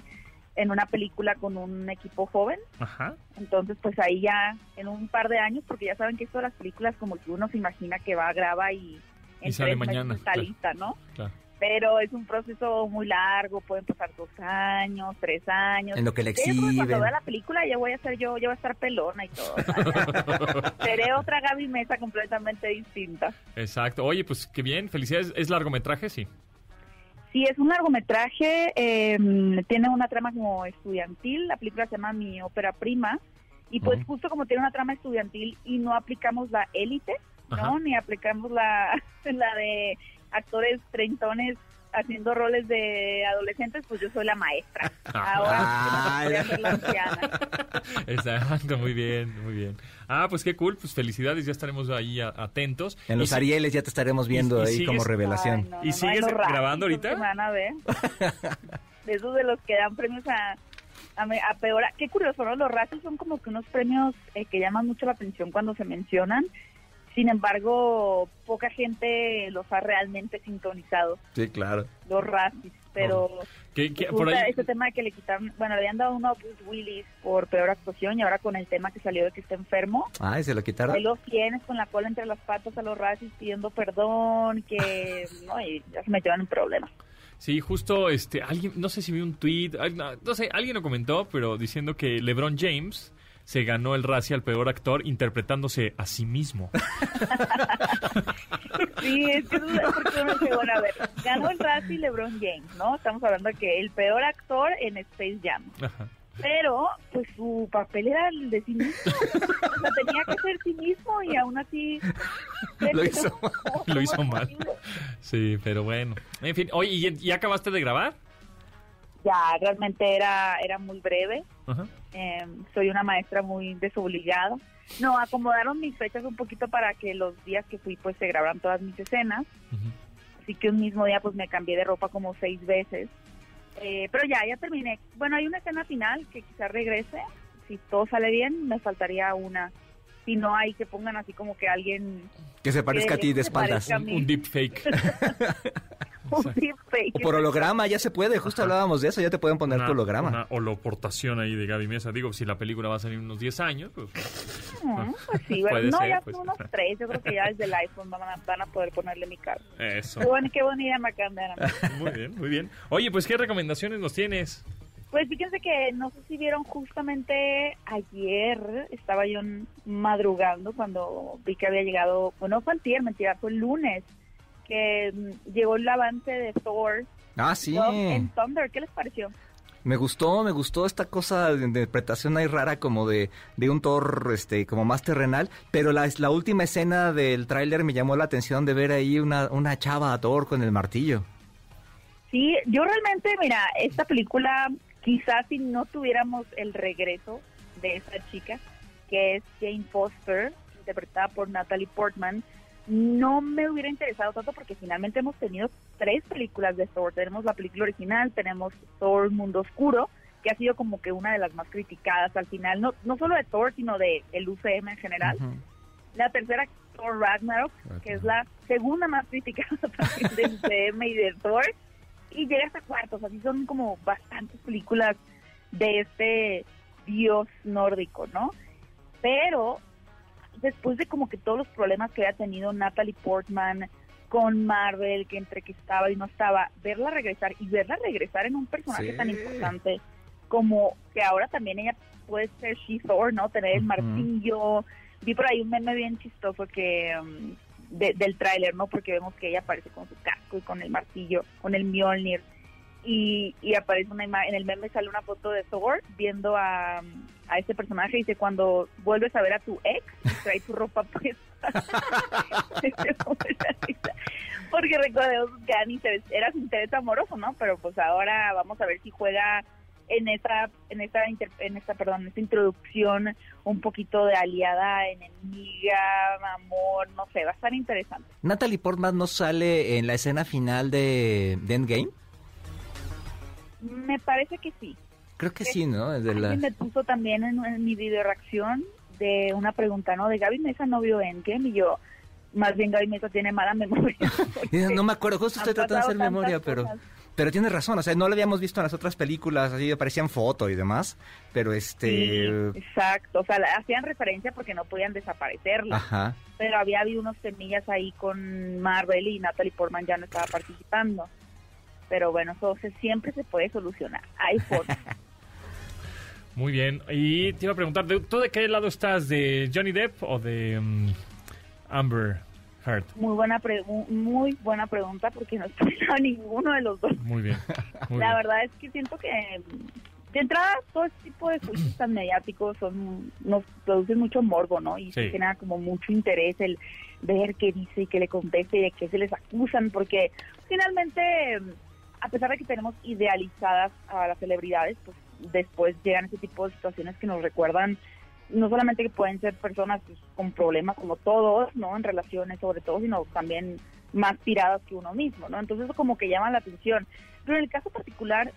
en una película con un equipo joven. Ajá. Entonces, pues ahí ya en un par de años, porque ya saben que esto de las películas como que uno se imagina que va, graba y en Y sale mañana, está claro. lista, ¿no? Claro. Pero es un proceso muy largo, pueden pasar dos años, tres años. En lo que le exhiben. cuando vea la película ya voy a ser yo, ya voy a estar pelona y todo. Seré otra Gaby Mesa completamente distinta. Exacto. Oye, pues qué bien. Felicidades. ¿Es largometraje? Sí. Sí, es un largometraje, eh, tiene una trama como estudiantil, la película se llama Mi ópera prima, y pues justo como tiene una trama estudiantil y no aplicamos la élite, ¿no? Ajá. Ni aplicamos la, la de actores treintones haciendo roles de adolescentes, pues yo soy la maestra. Ahora Ah, voy a ser la anciana. Exacto. Muy bien, muy bien. Ah, pues qué cool. Pues felicidades. Ya estaremos ahí atentos. En los Y Arieles ya te estaremos viendo y ahí sigues- como revelación. Ay, no, ¿Y no, sigues grabando ahorita? van a ver. De esos de los que dan premios a, a, me- a peor. Qué curioso, ¿no? Los Razzies son como que unos premios eh, que llaman mucho la atención cuando se mencionan. Sin embargo, poca gente los ha realmente sintonizado, Sí, claro. los Razzies. Pero ¿Qué- qué- resulta por ahí- este tema de que le quitaron, bueno, le habían dado uno a Bruce Willis por peor actuación y ahora con el tema que salió de que está enfermo, Ay, se lo quitaron. Ahí los tienes con la cola entre las patas a los Razzies pidiendo perdón, que no, y ya se metieron en problemas. Sí, justo, este, alguien, no sé si vi un tweet, no sé, alguien lo comentó, pero diciendo que LeBron James se ganó el Razzie al peor actor interpretándose a sí mismo. Sí, es que eso es porque uno dice, bueno, a ver, ganó el Razzie LeBron James, ¿no? Estamos hablando de que el peor actor en Space Jam. Ajá. Pero, pues su papel era el de sí mismo. O sea, tenía que ser sí mismo y aún así Lo hizo, lo hizo mal. Sí, pero bueno. En fin, oye, ¿y ya acabaste de grabar? Ya, realmente era, era muy breve. Ajá. Eh, soy una maestra muy desobligada. No, acomodaron mis fechas un poquito para que los días que fui pues se grabaran todas mis escenas. Así que un mismo día pues me cambié de ropa como seis veces. Eh, pero ya, ya terminé. Bueno, hay una escena final que quizás regrese. Si todo sale bien, me faltaría una. Si no, hay que pongan así como que alguien... Que se parezca a ti de espaldas. mí. Un deep fake. un deepfake. O por holograma, ya se puede. Justo hablábamos de eso, ya te pueden poner tu holograma. Una holoportación ahí de Gaby Mesa. Digo, si la película va a salir unos 10 años, pues... Mm, pues sí, bueno, no, ser, ya pues. son unos tres. Yo creo que ya desde el iPhone van a, van a poder ponerle mi cara. Eso. Qué, buena, qué buena idea me acaban de dar a mí. Muy bien, muy bien. Oye, pues, ¿qué recomendaciones nos tienes? Pues fíjense que no sé si vieron justamente ayer, estaba yo madrugando cuando vi que había llegado, bueno, fue antier, mentira, fue el lunes, que mm, llegó el avance de Thor Ah, sí. Love and Thunder. ¿Qué les pareció? Me gustó, me gustó esta cosa de interpretación ahí rara como de, de un Thor este, como más terrenal, pero la, la última escena del tráiler me llamó la atención de ver ahí una, una chava a Thor con el martillo. Sí, yo realmente, mira, esta película, quizás si no tuviéramos el regreso de esta chica, que es Jane Foster, interpretada por Natalie Portman, no me hubiera interesado tanto porque finalmente hemos tenido tres películas de Thor. Tenemos la película original, tenemos Thor Mundo Oscuro, que ha sido como que una de las más criticadas al final, no, no solo de Thor, sino de el UCM en general. La tercera, Thor Ragnarok, que es la segunda más criticada también del UCM y de Thor. Y llega hasta cuartos, así son como bastantes películas de este dios nórdico, ¿no? Pero después de como que todos los problemas que había tenido Natalie Portman con Marvel, que entre que estaba y no estaba, verla regresar y verla regresar en un personaje Sí. tan importante como que ahora también ella puede ser She-Thor, ¿no? Tener el martillo. Vi por ahí un meme bien chistoso que um, de- del tráiler, ¿no? Porque vemos que ella aparece con su casco y con el martillo, con el Mjolnir. Y, y aparece una imagen, en el meme sale una foto de Thor viendo a, a este personaje y dice, cuando vuelves a ver a tu ex, trae tu ropa puesta. Porque recordemos que interés- era su interés amoroso, ¿no? Pero pues ahora vamos a ver si juega en esta, en esta, en esta, perdón, esta introducción un poquito de aliada, enemiga, amor, no sé, va a estar interesante. Natalie Portman no sale en la escena final de Endgame. Me parece que sí. Creo que sí, ¿no? Es de la- Alguien me puso también en, en mi video reacción de una pregunta, ¿no? De Gaby Mesa no vio Endgame y yo, más bien Gaby Mesa tiene mala memoria. No me acuerdo, justo estoy tratando de hacer memoria, pero... cosas. Pero tienes razón, o sea, no lo habíamos visto en las otras películas, así aparecían fotos y demás, pero Sí, este... exacto, o sea, la- hacían referencia porque no podían desaparecerla, Ajá. pero había habido unos semillas ahí con Marvel y Natalie Portman ya no estaba participando. Pero bueno, eso se- siempre se puede solucionar. Hay forma. Muy bien. Y te iba a preguntar, ¿de- ¿tú de qué lado estás? ¿De Johnny Depp o de mm, Amber Heard? muy buena pre- muy buena pregunta porque no estoy a ninguno de los dos. Muy bien. Muy La bien. verdad es que siento que de entrada todo este tipo de juicios tan mediáticos son nos producen mucho morbo, ¿no? Y Sí. genera como mucho interés el ver qué dice y qué le conteste y de qué se les acusan, porque finalmente, a pesar de que tenemos idealizadas a las celebridades, pues después llegan ese tipo de situaciones que nos recuerdan no solamente que pueden ser personas pues, con problemas como todos, ¿no? En relaciones sobre todo, sino también más tiradas que uno mismo, ¿no? Entonces eso como que llama la atención. Pero en el caso particular,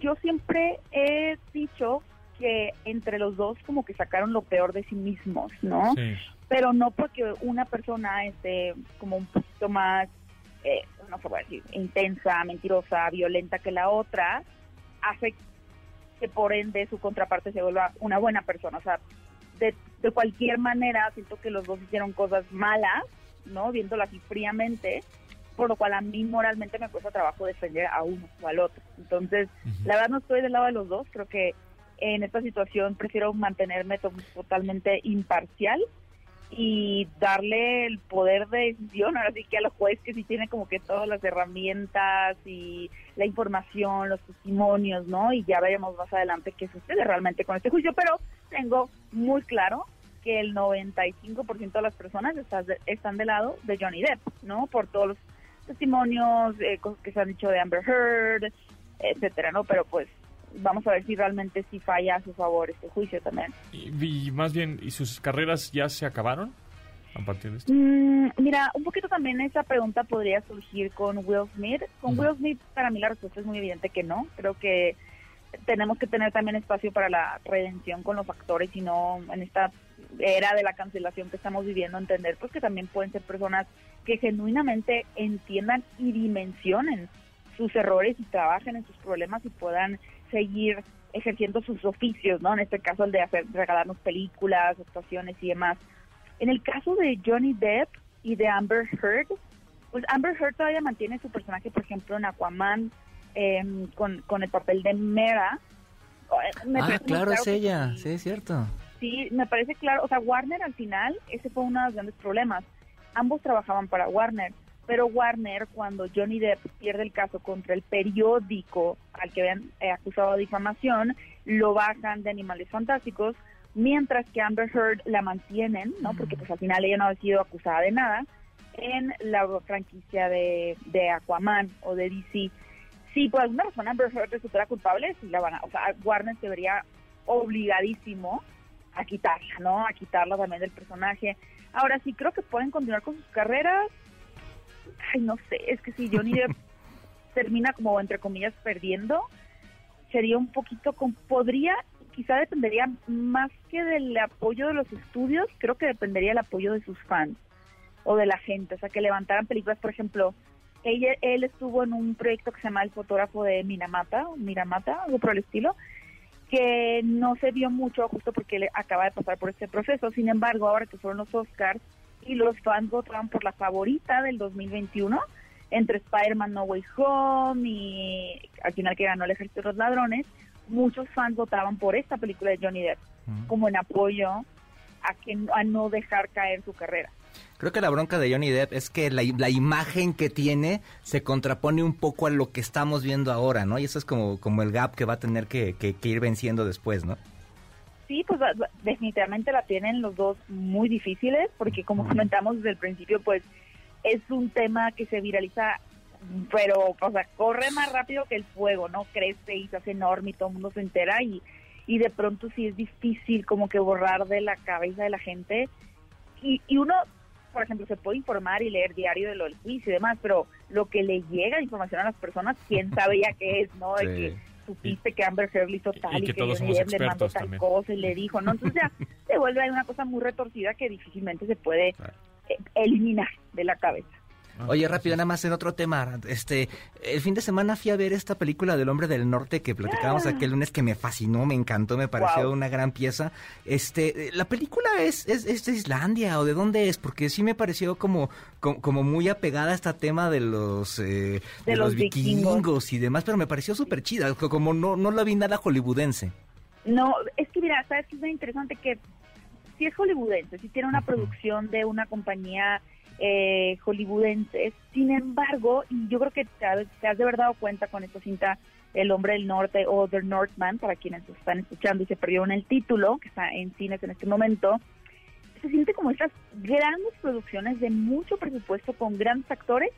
yo siempre he dicho que entre los dos como que sacaron lo peor de sí mismos, ¿no? Sí. Pero no porque una persona esté como un poquito más, eh, no se puede decir, intensa, mentirosa, violenta que la otra, hace que por ende su contraparte se vuelva una buena persona. O sea, de, de cualquier manera siento que los dos hicieron cosas malas, ¿no? Viéndolo así fríamente, por lo cual a mí moralmente me cuesta trabajo defender a uno o al otro. Entonces, la verdad no estoy del lado de los dos, creo que en esta situación prefiero mantenerme to- totalmente imparcial y darle el poder de decisión, ahora sí que a los jueces que sí tiene como que todas las herramientas y la información, los testimonios, ¿no? Y ya veremos más adelante qué sucede realmente con este juicio, pero tengo muy claro que el 95% de las personas está- están del lado de Johnny Depp, ¿no? Por todos los testimonios, eh, cosas que se han dicho de Amber Heard, etcétera, ¿no? Pero pues vamos a ver si realmente sí falla a su favor este juicio también. Y, y más bien, ¿y sus carreras ya se acabaron a partir de esto? Mm, mira, un poquito también esa pregunta podría surgir con Will Smith. Con. Will Smith, para mí la respuesta es muy evidente que no. Creo que tenemos que tener también espacio para la redención con los actores y no en esta era de la cancelación que estamos viviendo entender pues que también pueden ser personas que genuinamente entiendan y dimensionen sus errores y trabajen en sus problemas y puedan seguir ejerciendo sus oficios, ¿no? En este caso el de hacer regalarnos películas, actuaciones y demás. En el caso de Johnny Depp y de Amber Heard, pues Amber Heard todavía mantiene su personaje, por ejemplo, en Aquaman em, con, con el papel de Mera. Me ah, claro, es ella, sí. sí, es cierto. Sí, me parece claro. O sea, Warner al final, ese fue uno de los grandes problemas. Ambos trabajaban para Warner, pero Warner, cuando Johnny Depp pierde el caso contra el periódico al que habían eh, acusado de difamación, lo bajan de Animales Fantásticos, mientras que Amber Heard la mantienen, ¿no? Porque pues al final ella no ha sido acusada de nada, en la franquicia de, de Aquaman o de DC. Si por alguna razón Amber Heard resultara culpable, sí la van a, o sea, Warner se vería obligadísimo a quitarla, ¿no? A quitarla también del personaje. Ahora sí creo que pueden continuar con sus carreras. Ay, no sé, es que si Johnny Depp termina como entre comillas perdiendo, sería un poquito con podría quizá dependería más que del apoyo de los estudios, creo que dependería del apoyo de sus fans o de la gente, o sea, que levantaran películas, por ejemplo, ella, él estuvo en un proyecto que se llama El fotógrafo de Miramata, o Miramata, algo por el estilo, que no se vio mucho justo porque él acaba de pasar por este proceso. Sin embargo, ahora que fueron los Oscars y los fans votaron por la favorita del 2021, entre Spider-Man No Way Home y al final que ganó el Ejército de los Ladrones, muchos fans votaban por esta película de Johnny Depp como en apoyo a que a no dejar caer su carrera. Creo que la bronca de Johnny Depp es que la, la imagen que tiene se contrapone un poco a lo que estamos viendo ahora, ¿no? Y eso es como, como el gap que va a tener que, que- que ir venciendo después, ¿no? Sí, pues va- va- definitivamente la tienen los dos muy difíciles, porque como comentamos desde el principio, pues es un tema que se viraliza, pero, o sea, corre más rápido que el fuego, ¿no? Crece y se hace enorme y todo el mundo se entera y, y de pronto sí es difícil como que borrar de la cabeza de la gente. Y, y uno, por ejemplo, se puede informar y leer diario de lo del juicio y demás, pero lo que le llega de información a las personas, quién sabe ya qué es, ¿no? De Sí. que supiste que Amber Heard hizo tal y y, que que, todos le mandó tal también. cosa y le dijo, ¿no? Entonces ya se vuelve ahí una cosa muy retorcida que difícilmente se puede eh, eliminar de la cabeza. Oye, rápido, nada más en otro tema. Este, el fin de semana fui a ver esta película del Hombre del Norte que platicábamos Ah. aquel lunes que me fascinó, me encantó, me pareció una gran pieza. Este, la película es, es, es de Islandia o de dónde es, porque sí me pareció como, como, como muy apegada a este tema de los, eh, de, los los vikingos. vikingos y demás, pero me pareció súper chida, co- como no, no la vi nada hollywoodense. No, es que mira, sabes que es muy interesante que si es hollywoodense, si tiene una producción de una compañía eh, hollywoodense, sin embargo, y yo creo que te, has- te has de haber dado cuenta con esta cinta El Hombre del Norte o The Northman, para quienes están escuchando y se perdieron el título, que está en cines en este momento, se siente como estas grandes producciones de mucho presupuesto con grandes actores,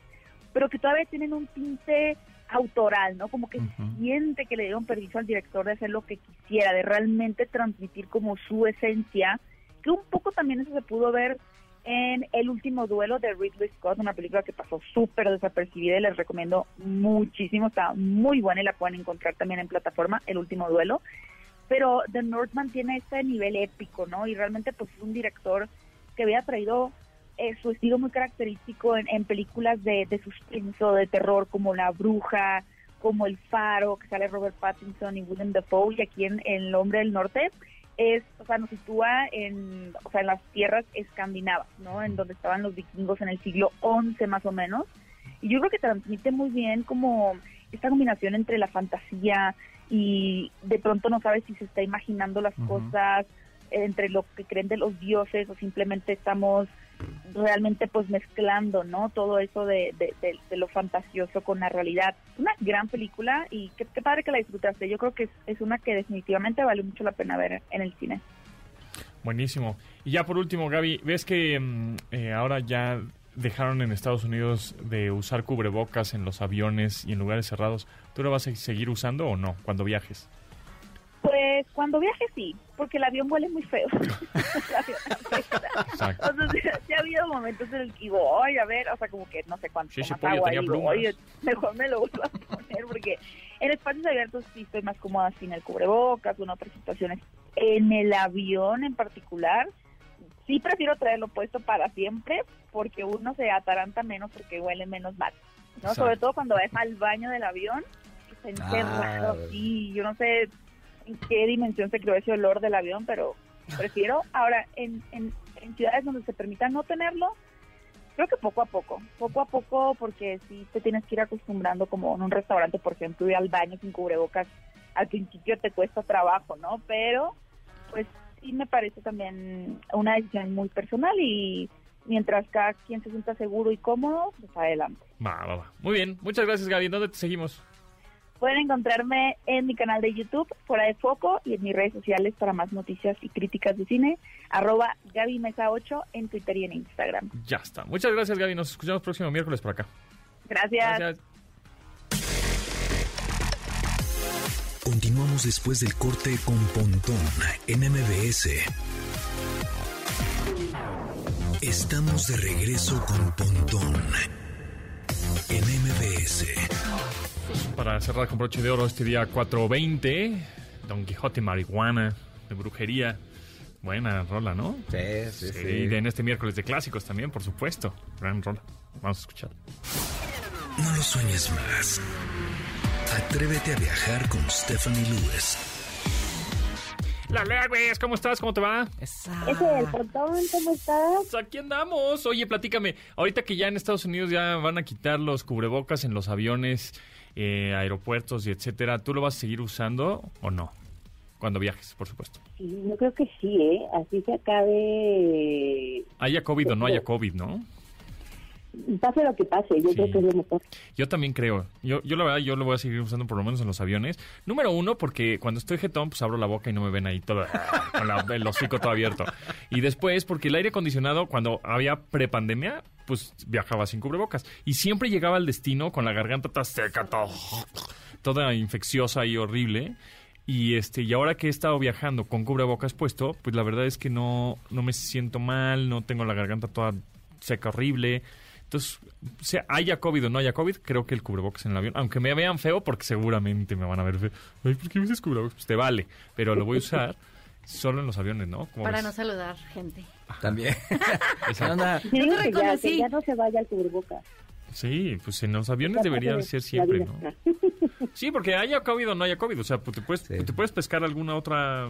pero que todavía tienen un tinte autoral, ¿no? Como que siente que le dieron permiso al director de hacer lo que quisiera, de realmente transmitir como su esencia, que un poco también eso se pudo ver en El último duelo de Ridley Scott, una película que pasó súper desapercibida y les recomiendo muchísimo, está muy buena y la pueden encontrar también en plataforma, El último duelo. Pero The Northman tiene este nivel épico, ¿no? Y realmente pues es un director que había traído eh, su estilo muy característico en, películas de, de suspenso, de terror, como La Bruja, como El Faro, que sale Robert Pattinson y Willem Dafoe, y aquí en El Hombre del Norte es, o sea, nos sitúa en, o sea, en las tierras escandinavas, ¿no? En donde estaban los vikingos en el siglo XI más o menos. Y yo creo que transmite muy bien como esta combinación entre la fantasía y de pronto no sabes si se está imaginando las cosas eh, entre lo que creen de los dioses o simplemente estamos realmente pues mezclando, ¿no? Todo eso de, lo fantasioso con la realidad. Una gran película y qué, qué padre que la disfrutaste. Yo creo que es, es una que definitivamente vale mucho la pena ver en el cine. Buenísimo. Y ya por último, Gaby, ¿ves que mm, eh, ahora ya dejaron en Estados Unidos de usar cubrebocas en los aviones y en lugares cerrados? ¿Tú lo vas a seguir usando o no cuando viajes? Pues cuando viaje sí, porque el avión huele muy feo. O sea, sí, sí ha habido momentos en el que digo, oye, a ver, o sea, como que no sé cuánto Sí, más pollo agua, digo, oye, mejor me lo vuelvo a poner, porque en espacios abiertos sí estoy más cómoda sin el cubrebocas o en otras situaciones. En el avión en particular, sí prefiero traerlo puesto para siempre, porque uno se ataranta menos porque huele menos mal. ¿no? Exacto. Sobre todo cuando vas al baño del avión, se Ah. encerrado sí, yo no sé en qué dimensión se creó ese olor del avión, pero prefiero. Ahora, en, en, en ciudades donde se permita no tenerlo, creo que poco a poco, poco a poco, porque sí te tienes que ir acostumbrando, como en un restaurante, por ejemplo, ir al baño sin cubrebocas, al principio te cuesta trabajo, ¿no? Pero, pues sí me parece también una decisión muy personal y mientras cada quien se sienta seguro y cómodo, pues adelante. Va, va, va. Muy bien. Muchas gracias, Gaby. ¿Dónde te seguimos? Pueden encontrarme en mi canal de YouTube, Fuera de Foco, y en mis redes sociales para más noticias y críticas de cine, arroba Gaby Mesa 8 en Twitter y en Instagram. Ya está. Muchas gracias, Gaby. Nos escuchamos próximo miércoles por acá. Gracias. Gracias. Continuamos después del corte con Pontón en MBS. Estamos de regreso con Pontón en MBS. Para cerrar con broche de oro este día 420, Don Quijote Marihuana, de brujería. Buena rola, ¿no? Sí, sí, Sí, sí. de- en este miércoles de clásicos también, por supuesto. Gran rola. Vamos a escuchar. No lo sueñes más. Atrévete a viajar con Stephanie Lewis. La Lea, güey, ¿cómo estás? ¿Cómo te va? Esa. Es el portón, ¿cómo estás? Pues aquí andamos. Oye, platícame. Ahorita que ya en Estados Unidos ya van a quitar los cubrebocas en los aviones, eh, aeropuertos y etcétera, ¿tú lo vas a seguir usando o no? Cuando viajes, por supuesto. Sí, yo creo que sí, ¿eh? Así se acabe, Haya COVID o no haya COVID, ¿no? Pase lo que pase, yo Sí. creo que es lo mejor. Yo también creo. Yo, yo la verdad, yo lo voy a seguir usando por lo menos en los aviones. Número uno, porque cuando estoy jetón, pues abro la boca y no me ven ahí todo, con la- el hocico todo abierto. Y después, porque el aire acondicionado, cuando había prepandemia, pues viajaba sin cubrebocas. Y siempre llegaba al destino con la garganta toda seca, todo, toda infecciosa y horrible. Y este, y ahora que he estado viajando con cubrebocas puesto, pues la verdad es que no, no me siento mal, no tengo la garganta toda seca horrible. Entonces, sea haya COVID o no haya COVID, creo que el cubrebocas en el avión, aunque me vean feo, porque seguramente me van a ver feo. Ay, ¿por qué usas cubrebocas? Pues te vale, pero lo voy a usar solo en los aviones, ¿no? ¿Cómo Para ves? no saludar gente. También. Exacto. Onda, Yo digo te que ya, reconocí. que ya no se vaya al cubrebocas. Sí, pues en los aviones Ya debería de ser la siempre. ¿no? Sí, porque haya COVID o no haya COVID, o sea, pues te puedes, Sí. te puedes pescar alguna otra...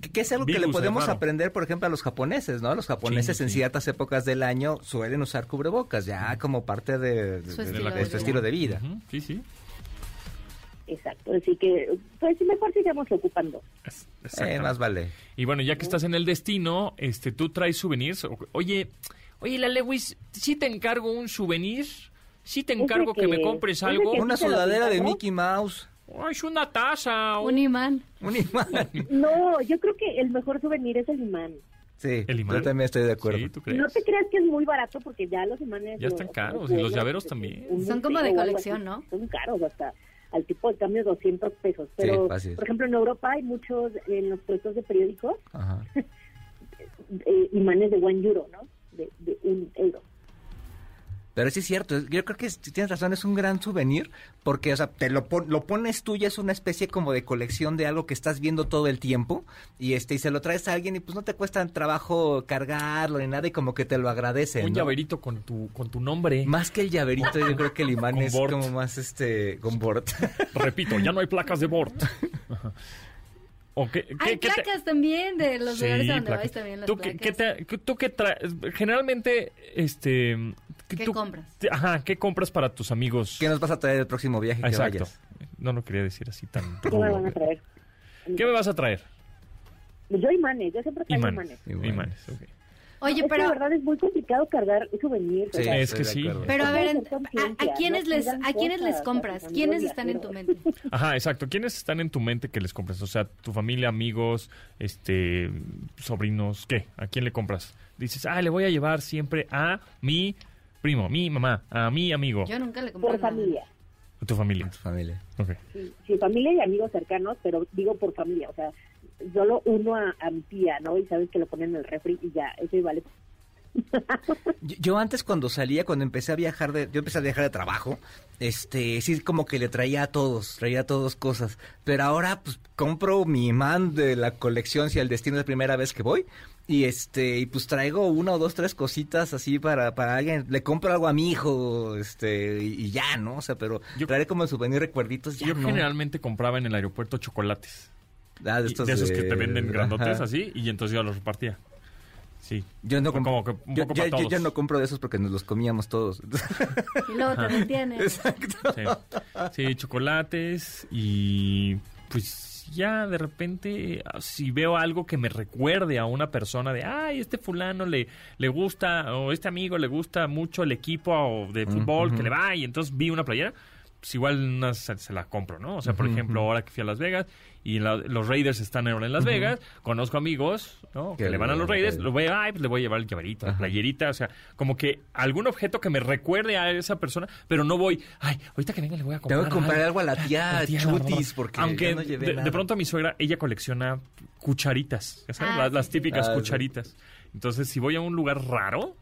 que, que es algo que le podemos aprender, por ejemplo, a los japoneses, ¿no? Los japoneses Sí, en sí. ciertas épocas del año suelen usar cubrebocas, ya como parte de, Su de- estilo de de su vida. estilo de vida. Ujú, Sí, sí. Exacto, así que, pues mejor sigamos ocupando. Eh, más vale. Y bueno, ya que estás en el destino, este, tú traes souvenirs. Oye, oye, la Lewis, ¿sí te encargo un souvenir? ¿Sí te encargo que, me compres algo? que- Una sudadera de? Mickey Mouse. Ay, es una taza. Un imán. Un imán. No, yo creo que el mejor souvenir es el imán. Sí, ¿El imán? yo también estoy de acuerdo. Sí, ¿tú crees? No te creas que es muy barato porque ya los imanes... Ya los- están caros, los y los llaveros también. Son como de colección, ¿no? Son caros hasta al tipo de cambio 200 pesos. Pero, fácil. por ejemplo, en Europa hay muchos, en los puestos de periódicos, Ajá. eh, imanes de one euro, ¿no? De, de un euro. Pero sí es cierto, yo creo que es- tienes razón, es un gran souvenir, porque, o sea, te lo, pon- lo pones tú y es una especie como de colección de algo que estás viendo todo el tiempo, y este y se lo traes a alguien y pues no te cuesta trabajo cargarlo ni nada y como que te lo agradece, Un ¿no? llaverito con tu, con tu nombre. Más que el llaverito, yo creo que el imán Con es como más, este, con bord. Repito, ya no hay placas de bord. Ajá. ¿O qué, qué- Hay qué te- placas también de los Sí, lugares a donde vais también las ¿Tú placas. qué te- tú qué traes? Generalmente, este... ¿Qué tú- compras? Ajá, ¿qué compras para tus amigos? ¿Qué nos vas a traer el próximo viaje que Exacto. vayas? No lo quería decir así tan ¿Qué me rudo, van a pero- traer? ¿Qué me vas a traer? Yo imanes, yo siempre traigo Imanes. imanes. Imanes. Imanes, ok. Oye, Es que pero de verdad es muy complicado cargar souvenirs. o Sí, sea, Es que sí. pero a ver, a, quiénes no les a quiénes les compras? ¿Quiénes están en tu mente? Ajá, exacto. ¿Quiénes están en tu mente que les compras? O sea, tu familia, amigos, este, sobrinos, ¿qué? ¿A quién le compras? Dices, ah, le voy a llevar siempre a mi primo, mi mamá, a mi amigo, Yo nunca le compré Por nada. familia. a tu familia. Tu familia. Ok. Sí, sí, familia y amigos cercanos, pero digo por familia. O sea, solo uno a, a mi tía, ¿no? Y sabes que lo ponen en el refri y ya, eso vale. Yo, yo antes cuando salía, cuando empecé a viajar de, yo empecé a viajar de trabajo, este, sí como que le traía a todos, traía a todos cosas, pero ahora pues compro mi imán de la colección si el destino es la primera vez que voy y este, y pues traigo una o dos tres cositas así para para alguien, le compro algo a mi hijo, este, y, y ya, ¿no? O sea, pero Yo- traeré como souvenir recuerditos ya Yo no. generalmente compraba en el aeropuerto chocolates. Ah, de, estos de esos que te venden grandotes ajá. así, y entonces yo los repartía. Sí. Yo no Como compro, que un yo, poco para yo ya todos. no compro de esos porque nos los comíamos todos. Y luego te detienes. Sí. Sí, chocolates y pues ya de repente ah, si veo algo que me recuerde a una persona de, ay, este fulano le, le gusta o este amigo le gusta mucho el equipo o de fútbol que le va y entonces vi una playera, pues igual una se, se la compro, ¿no? O sea, por ejemplo, ahora que fui a Las Vegas y la- los Raiders están ahora en Las Vegas, conozco amigos, ¿no? Que le van a los Raiders, lo voy a, ay, pues le voy a llevar el llaverito, la playerita, o sea, como que algún objeto que me recuerde a esa persona, pero no voy, ay, ahorita que venga le voy a comprar Tengo que comprar algo a la tía la tía, Chutis la- porque aunque ya no llevé de, nada. de pronto mi suegra ella colecciona cucharitas sabes Ah, las, típicas Ah, cucharitas. Entonces si voy a un lugar raro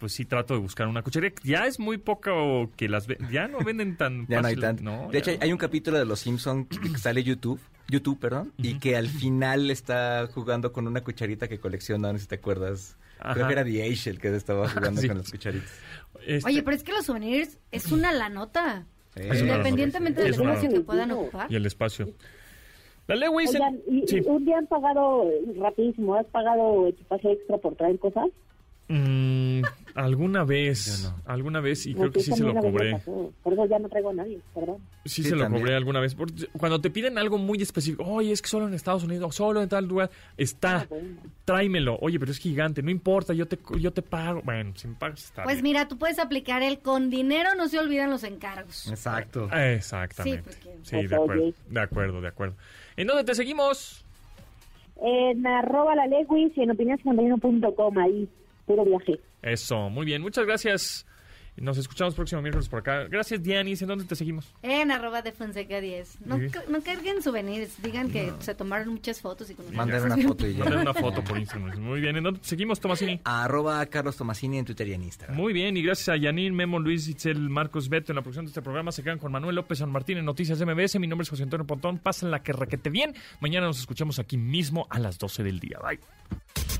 pues sí trato de buscar una cucharita ya es muy poco que las ve- ya no venden tan Ya no hay tanto. No, de ya hecho, no. hay un capítulo de Los Simpson que sale YouTube, YouTube, perdón, y que al final está jugando con una cucharita que colecciona, no sé si te acuerdas. Creo que era The Ace el que estaba jugando Sí. con las cucharitas. Este, Oye, pero es que los souvenirs es una la nota. Sí. Independientemente Sí, del espacio que puedan ocupar. y el espacio la Lewis Oigan, y, sí. y un día han pagado, eh, rapidísimo, ¿has pagado equipaje extra por traer cosas? Mm, alguna vez no. alguna vez y creo que sí se lo cobré pasó. Por eso ya no traigo a nadie, perdón. Sí, Sí, se lo cobré alguna vez. Porque Cuando te piden algo muy específico, oye, es que solo en Estados Unidos, solo en tal lugar, está, Ah, bueno. tráemelo. Oye, pero es gigante, no importa, yo te, yo te pago. Bueno, si me pagas está Pues bien. mira, tú puedes aplicar el con dinero no se olvidan los encargos. Exacto. Exactamente. Sí, porque- Sí, de acuerdo, de acuerdo, de acuerdo. ¿En dónde te seguimos? En arroba la Lewis y en opinión51.com, ahí, puro viaje. Eso, muy bien, muchas gracias. Nos escuchamos próximo miércoles por acá. Gracias, Dianis. ¿En dónde te seguimos? En arroba de Fonseca 10. No, no carguen souvenirs, digan que se tomaron muchas fotos y con Manden una foto y ya. Manden una foto por Instagram. Muy bien, ¿en dónde te seguimos, Tomasini? Arroba Carlos Tomasini en Twitter y en Instagram. Muy bien, y gracias a Yanin, Memo, Luis, Itzel, Marcos, Beto en la producción de este programa. Se quedan con Manuel López San Martín en Noticias de MBS. Mi nombre es José Antonio Pontón. Pásenla que requete bien. Mañana nos escuchamos aquí mismo a las 12 del día. Bye.